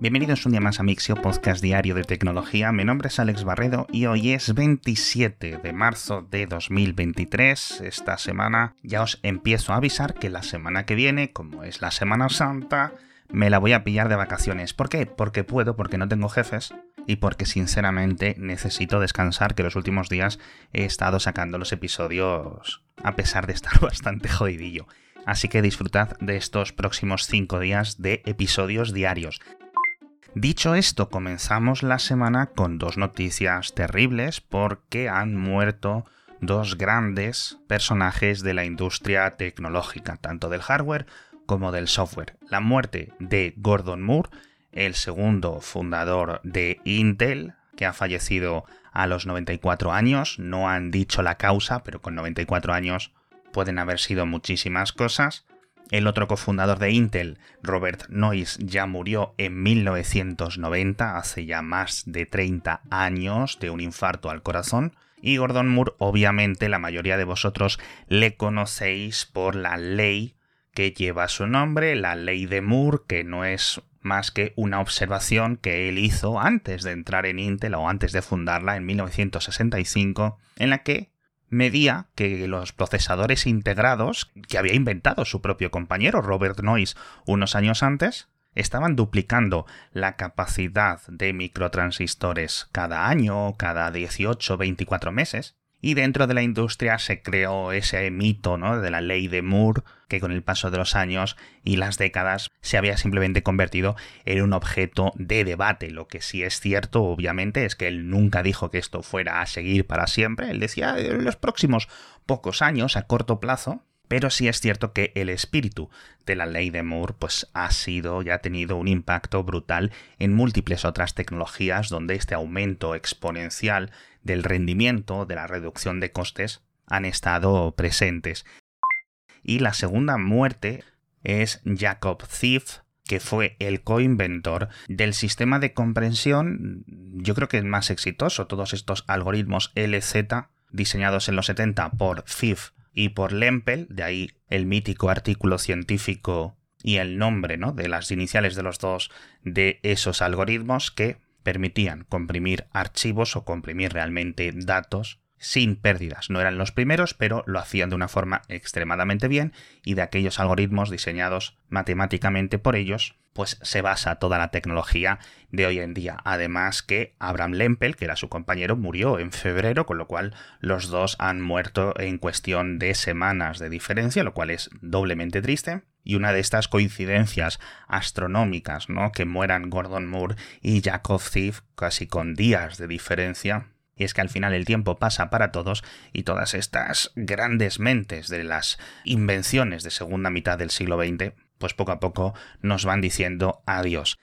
Bienvenidos un día más a Mixio, podcast diario de tecnología. Mi nombre es Alex Barredo y hoy es 27 de marzo de 2023. Esta semana ya os empiezo a avisar que la semana que viene, como es la Semana Santa, me la voy a pillar de vacaciones. ¿Por qué? Porque puedo, porque no tengo jefes y porque sinceramente necesito descansar, que los últimos días he estado sacando los episodios a pesar de estar bastante jodidillo. Así que disfrutad de estos próximos 5 días de episodios diarios. Dicho esto, comenzamos la semana con dos noticias terribles porque han muerto dos grandes personajes de la industria tecnológica, tanto del hardware como del software. La muerte de Gordon Moore, el segundo fundador de Intel, que ha fallecido a los 94 años. No han dicho la causa, pero con 94 años pueden haber sido muchísimas cosas. El otro cofundador de Intel, Robert Noyce, ya murió en 1990, hace ya más de 30 años, de un infarto al corazón. Y Gordon Moore, obviamente, la mayoría de vosotros le conocéis por la ley que lleva su nombre, la ley de Moore, que no es más que una observación que él hizo antes de entrar en Intel o antes de fundarla en 1965, en la que medía que los procesadores integrados que había inventado su propio compañero Robert Noyce unos años antes estaban duplicando la capacidad de microtransistores cada año, cada 18 24 meses, y dentro de la industria se creó ese mito ¿no? de la ley de Moore, que con el paso de los años y las décadas se había simplemente convertido en un objeto de debate. Lo que sí es cierto, obviamente, es que él nunca dijo que esto fuera a seguir para siempre. Él decía en los próximos pocos años, a corto plazo, pero sí es cierto que el espíritu de la ley de Moore pues, ha sido y ha tenido un impacto brutal en múltiples otras tecnologías donde este aumento exponencial del rendimiento, de la reducción de costes, han estado presentes. Y la segunda muerte es Jacob Thief, que fue el coinventor del sistema de comprensión, yo creo que es más exitoso, todos estos algoritmos LZ diseñados en los 70 por Thief y por Lempel, de ahí el mítico artículo científico y el nombre ¿no? de las iniciales de los dos de esos algoritmos que permitían comprimir archivos o comprimir realmente datos sin pérdidas. No eran los primeros, pero lo hacían de una forma extremadamente bien y de aquellos algoritmos diseñados matemáticamente por ellos, pues se basa toda la tecnología de hoy en día. Además que Abraham Lempel, que era su compañero, murió en febrero, con lo cual los dos han muerto en cuestión de semanas de diferencia, lo cual es doblemente triste. Y una de estas coincidencias astronómicas, ¿no? Que mueran Gordon Moore y Jacob Thief casi con días de diferencia, y es que al final el tiempo pasa para todos y todas estas grandes mentes de las invenciones de segunda mitad del siglo XX, pues poco a poco nos van diciendo adiós.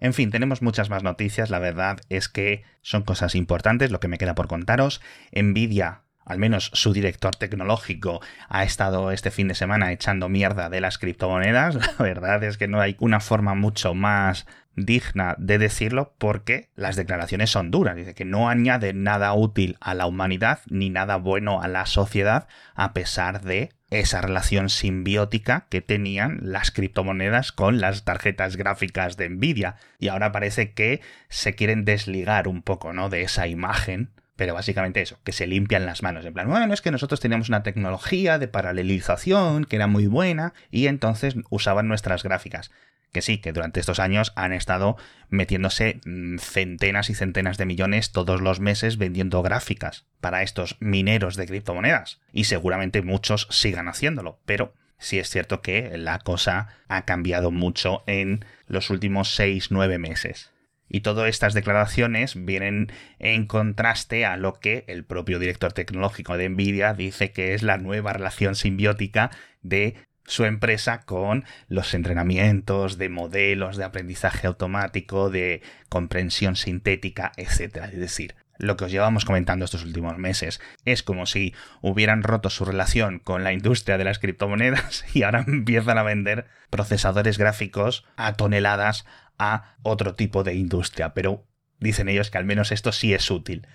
En fin, tenemos muchas más noticias, la verdad es que son cosas importantes lo que me queda por contaros. Nvidia al menos su director tecnológico, ha estado este fin de semana echando mierda de las criptomonedas. La verdad es que no hay una forma mucho más digna de decirlo porque las declaraciones son duras. Dice que no añade nada útil a la humanidad ni nada bueno a la sociedad a pesar de esa relación simbiótica que tenían las criptomonedas con las tarjetas gráficas de Nvidia. Y ahora parece que se quieren desligar un poco, ¿no? de esa imagen pero básicamente eso, que se limpian las manos. En plan, bueno, es que nosotros teníamos una tecnología de paralelización que era muy buena y entonces usaban nuestras gráficas. Que sí, que durante estos años han estado metiéndose mm, centenas y centenas de millones todos los meses vendiendo gráficas para estos mineros de criptomonedas. Y seguramente muchos sigan haciéndolo, pero sí es cierto que la cosa ha cambiado mucho en los últimos 6-9 meses. Y todas estas declaraciones vienen en contraste a lo que el propio director tecnológico de Nvidia dice que es la nueva relación simbiótica de su empresa con los entrenamientos de modelos de aprendizaje automático, de comprensión sintética, etc. Es decir, lo que os llevamos comentando estos últimos meses. Es como si hubieran roto su relación con la industria de las criptomonedas y ahora empiezan a vender procesadores gráficos a toneladas a otro tipo de industria, pero dicen ellos que al menos esto sí es útil.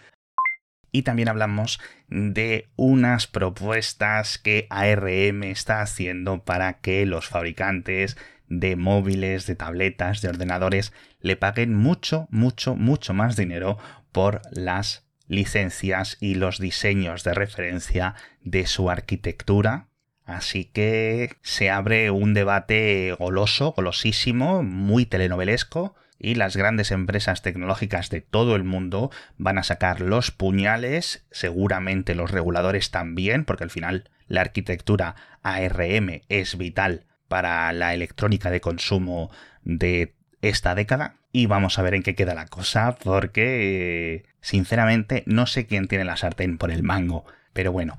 Y también hablamos de unas propuestas que ARM está haciendo para que los fabricantes de móviles, de tabletas, de ordenadores, le paguen mucho, mucho, mucho más dinero por las licencias y los diseños de referencia de su arquitectura. Así que se abre un debate goloso, golosísimo, muy telenovelesco, y las grandes empresas tecnológicas de todo el mundo van a sacar los puñales, seguramente los reguladores también, porque al final la arquitectura ARM es vital para la electrónica de consumo de esta década. Y vamos a ver en qué queda la cosa, porque sinceramente no sé quién tiene la sartén por el mango. Pero bueno,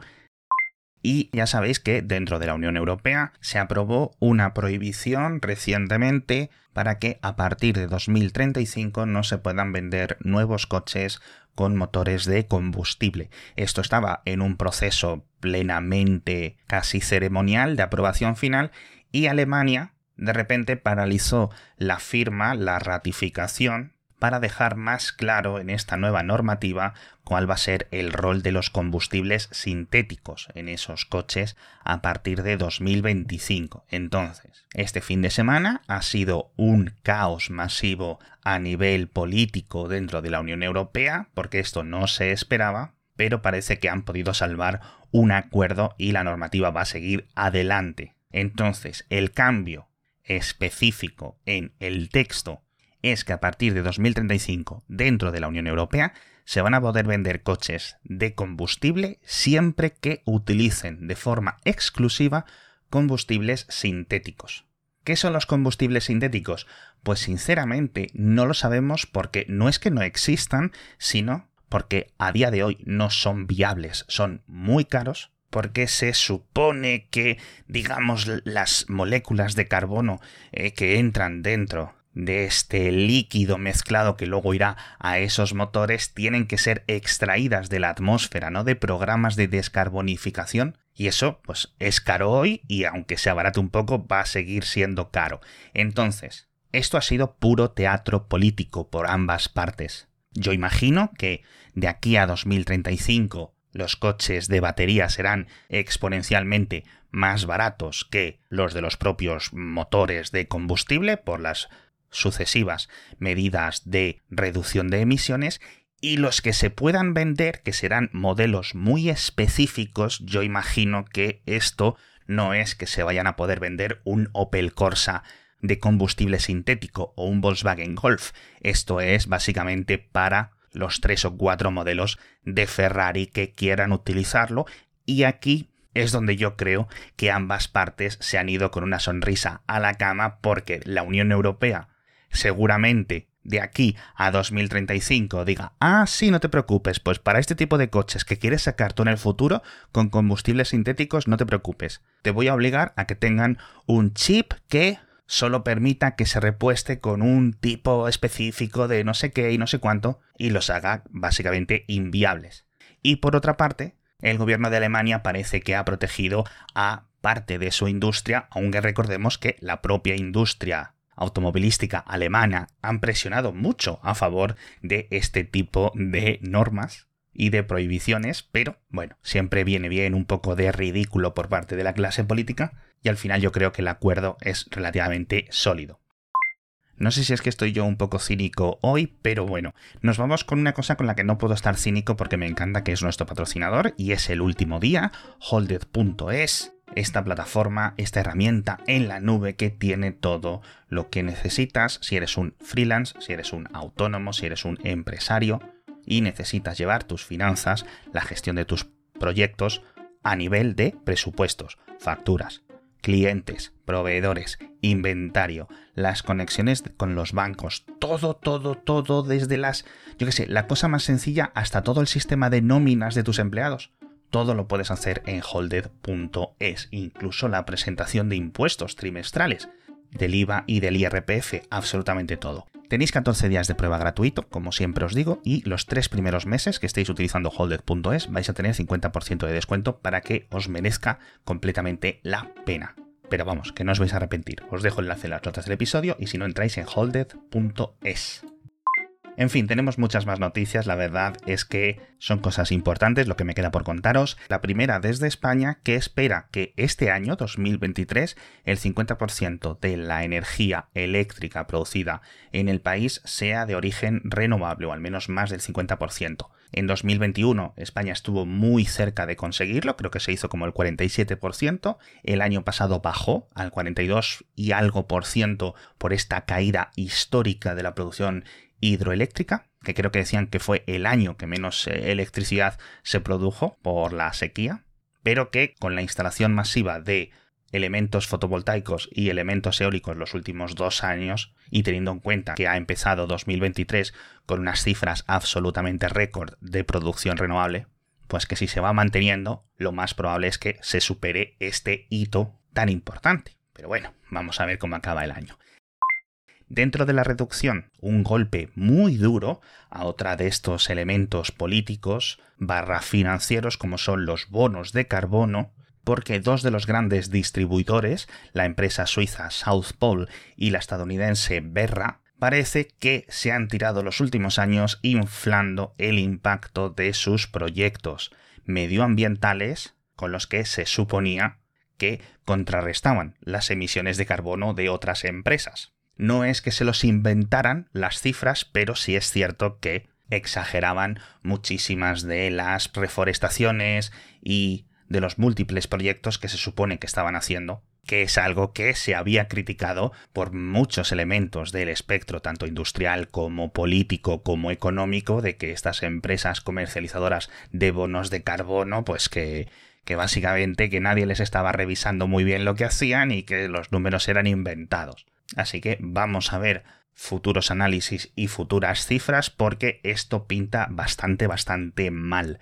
y ya sabéis que dentro de la Unión Europea se aprobó una prohibición recientemente para que a partir de 2035 no se puedan vender nuevos coches con motores de combustible. Esto estaba en un proceso plenamente casi ceremonial de aprobación final y Alemania de repente paralizó la firma, la ratificación para dejar más claro en esta nueva normativa cuál va a ser el rol de los combustibles sintéticos en esos coches a partir de 2025. Entonces, este fin de semana ha sido un caos masivo a nivel político dentro de la Unión Europea, porque esto no se esperaba, pero parece que han podido salvar un acuerdo y la normativa va a seguir adelante. Entonces, el cambio específico en el texto es que a partir de 2035 dentro de la Unión Europea se van a poder vender coches de combustible siempre que utilicen de forma exclusiva combustibles sintéticos. ¿Qué son los combustibles sintéticos? Pues sinceramente no lo sabemos porque no es que no existan, sino porque a día de hoy no son viables, son muy caros, porque se supone que, digamos, las moléculas de carbono eh, que entran dentro de este líquido mezclado que luego irá a esos motores tienen que ser extraídas de la atmósfera, ¿no? De programas de descarbonificación. Y eso, pues, es caro hoy y aunque sea barato un poco, va a seguir siendo caro. Entonces, esto ha sido puro teatro político por ambas partes. Yo imagino que de aquí a 2035 los coches de batería serán exponencialmente más baratos que los de los propios motores de combustible por las sucesivas medidas de reducción de emisiones y los que se puedan vender, que serán modelos muy específicos, yo imagino que esto no es que se vayan a poder vender un Opel Corsa de combustible sintético o un Volkswagen Golf. Esto es básicamente para los tres o cuatro modelos de Ferrari que quieran utilizarlo. Y aquí es donde yo creo que ambas partes se han ido con una sonrisa a la cama porque la Unión Europea seguramente de aquí a 2035 diga, ah, sí, no te preocupes, pues para este tipo de coches que quieres sacar tú en el futuro con combustibles sintéticos, no te preocupes. Te voy a obligar a que tengan un chip que solo permita que se repueste con un tipo específico de no sé qué y no sé cuánto y los haga básicamente inviables. Y por otra parte, el gobierno de Alemania parece que ha protegido a parte de su industria, aunque recordemos que la propia industria automovilística alemana han presionado mucho a favor de este tipo de normas y de prohibiciones, pero bueno, siempre viene bien un poco de ridículo por parte de la clase política y al final yo creo que el acuerdo es relativamente sólido. No sé si es que estoy yo un poco cínico hoy, pero bueno, nos vamos con una cosa con la que no puedo estar cínico porque me encanta que es nuestro patrocinador y es el último día, holded.es esta plataforma, esta herramienta en la nube que tiene todo lo que necesitas si eres un freelance, si eres un autónomo, si eres un empresario y necesitas llevar tus finanzas, la gestión de tus proyectos a nivel de presupuestos, facturas, clientes, proveedores, inventario, las conexiones con los bancos, todo, todo, todo desde las, yo qué sé, la cosa más sencilla hasta todo el sistema de nóminas de tus empleados todo lo puedes hacer en holded.es, incluso la presentación de impuestos trimestrales, del IVA y del IRPF, absolutamente todo. Tenéis 14 días de prueba gratuito, como siempre os digo, y los tres primeros meses que estéis utilizando holded.es vais a tener 50% de descuento para que os merezca completamente la pena. Pero vamos, que no os vais a arrepentir. Os dejo el enlace en las notas del episodio y si no entráis en holded.es. En fin, tenemos muchas más noticias, la verdad es que son cosas importantes lo que me queda por contaros. La primera desde España que espera que este año 2023 el 50% de la energía eléctrica producida en el país sea de origen renovable o al menos más del 50%. En 2021 España estuvo muy cerca de conseguirlo, creo que se hizo como el 47%, el año pasado bajó al 42 y algo por ciento por esta caída histórica de la producción hidroeléctrica, que creo que decían que fue el año que menos eh, electricidad se produjo por la sequía, pero que con la instalación masiva de elementos fotovoltaicos y elementos eólicos los últimos dos años, y teniendo en cuenta que ha empezado 2023 con unas cifras absolutamente récord de producción renovable, pues que si se va manteniendo, lo más probable es que se supere este hito tan importante. Pero bueno, vamos a ver cómo acaba el año. Dentro de la reducción, un golpe muy duro a otra de estos elementos políticos barra financieros como son los bonos de carbono, porque dos de los grandes distribuidores, la empresa suiza South Pole y la estadounidense Berra, parece que se han tirado los últimos años inflando el impacto de sus proyectos medioambientales con los que se suponía que contrarrestaban las emisiones de carbono de otras empresas. No es que se los inventaran las cifras, pero sí es cierto que exageraban muchísimas de las reforestaciones y de los múltiples proyectos que se supone que estaban haciendo, que es algo que se había criticado por muchos elementos del espectro, tanto industrial como político como económico, de que estas empresas comercializadoras de bonos de carbono, pues que que básicamente que nadie les estaba revisando muy bien lo que hacían y que los números eran inventados. Así que vamos a ver futuros análisis y futuras cifras porque esto pinta bastante, bastante mal.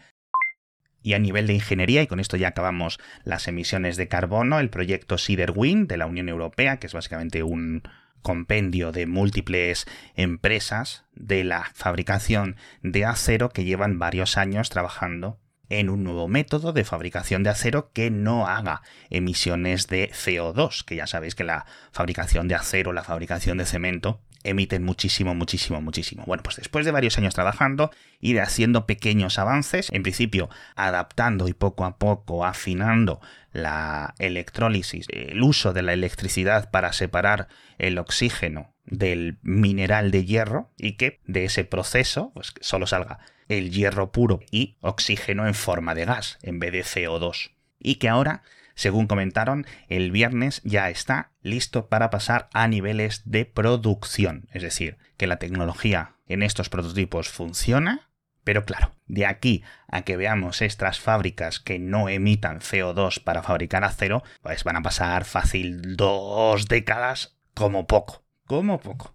Y a nivel de ingeniería, y con esto ya acabamos las emisiones de carbono, el proyecto Wind de la Unión Europea, que es básicamente un compendio de múltiples empresas de la fabricación de acero que llevan varios años trabajando en un nuevo método de fabricación de acero que no haga emisiones de CO2, que ya sabéis que la fabricación de acero, la fabricación de cemento, emiten muchísimo, muchísimo, muchísimo. Bueno, pues después de varios años trabajando de haciendo pequeños avances, en principio adaptando y poco a poco afinando la electrólisis, el uso de la electricidad para separar el oxígeno del mineral de hierro y que de ese proceso pues solo salga el hierro puro y oxígeno en forma de gas en vez de CO2. Y que ahora, según comentaron, el viernes ya está listo para pasar a niveles de producción. Es decir, que la tecnología en estos prototipos funciona, pero claro, de aquí a que veamos estas fábricas que no emitan CO2 para fabricar acero, pues van a pasar fácil dos décadas como poco, como poco.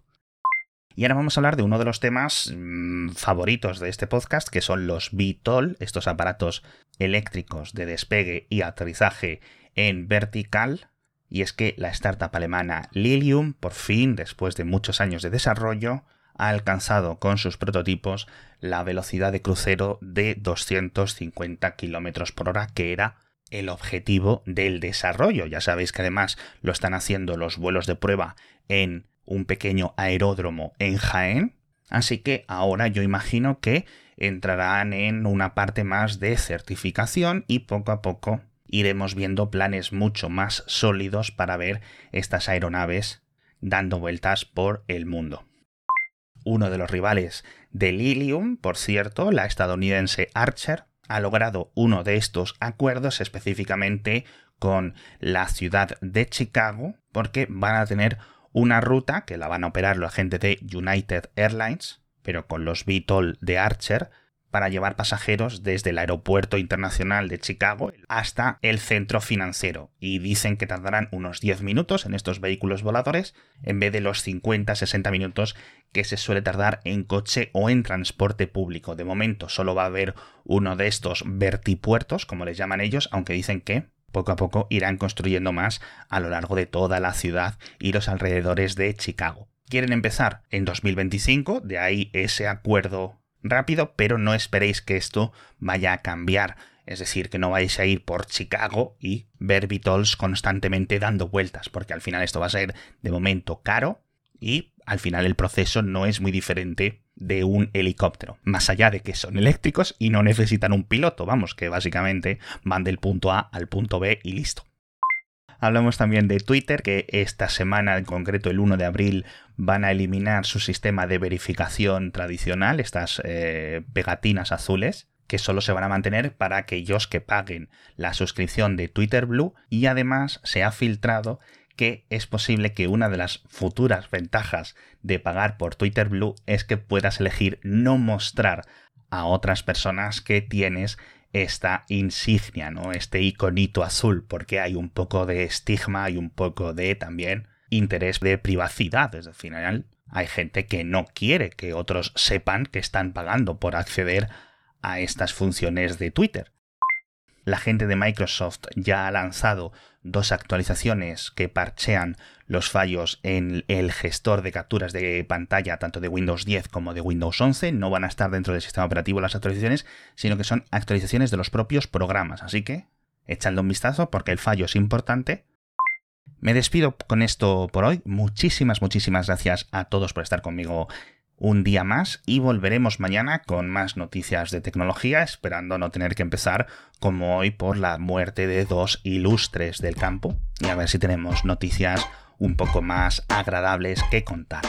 Y ahora vamos a hablar de uno de los temas mm, favoritos de este podcast, que son los VTOL, estos aparatos eléctricos de despegue y aterrizaje en vertical. Y es que la startup alemana Lilium, por fin, después de muchos años de desarrollo, ha alcanzado con sus prototipos la velocidad de crucero de 250 km por hora, que era el objetivo del desarrollo. Ya sabéis que además lo están haciendo los vuelos de prueba en un pequeño aeródromo en Jaén, así que ahora yo imagino que entrarán en una parte más de certificación y poco a poco iremos viendo planes mucho más sólidos para ver estas aeronaves dando vueltas por el mundo. Uno de los rivales de Lilium, por cierto, la estadounidense Archer, ha logrado uno de estos acuerdos específicamente con la ciudad de Chicago porque van a tener una ruta que la van a operar la gente de United Airlines, pero con los VTOL de Archer, para llevar pasajeros desde el aeropuerto internacional de Chicago hasta el centro financiero. Y dicen que tardarán unos 10 minutos en estos vehículos voladores en vez de los 50-60 minutos que se suele tardar en coche o en transporte público. De momento solo va a haber uno de estos vertipuertos, como les llaman ellos, aunque dicen que poco a poco irán construyendo más a lo largo de toda la ciudad y los alrededores de Chicago. Quieren empezar en 2025, de ahí ese acuerdo rápido, pero no esperéis que esto vaya a cambiar. Es decir, que no vais a ir por Chicago y ver Beatles constantemente dando vueltas, porque al final esto va a ser de momento caro y al final el proceso no es muy diferente de un helicóptero, más allá de que son eléctricos y no necesitan un piloto, vamos, que básicamente van del punto A al punto B y listo. Hablamos también de Twitter, que esta semana, en concreto el 1 de abril, van a eliminar su sistema de verificación tradicional, estas eh, pegatinas azules, que solo se van a mantener para aquellos que paguen la suscripción de Twitter Blue y además se ha filtrado que es posible que una de las futuras ventajas de pagar por Twitter Blue es que puedas elegir no mostrar a otras personas que tienes esta insignia, ¿no? Este iconito azul, porque hay un poco de estigma y un poco de también interés de privacidad. Desde el final, hay gente que no quiere que otros sepan que están pagando por acceder a estas funciones de Twitter. La gente de Microsoft ya ha lanzado dos actualizaciones que parchean los fallos en el gestor de capturas de pantalla tanto de Windows 10 como de Windows 11. No van a estar dentro del sistema operativo las actualizaciones, sino que son actualizaciones de los propios programas. Así que echadle un vistazo porque el fallo es importante. Me despido con esto por hoy. Muchísimas, muchísimas gracias a todos por estar conmigo un día más y volveremos mañana con más noticias de tecnología, esperando no tener que empezar como hoy por la muerte de dos ilustres del campo y a ver si tenemos noticias un poco más agradables que contar.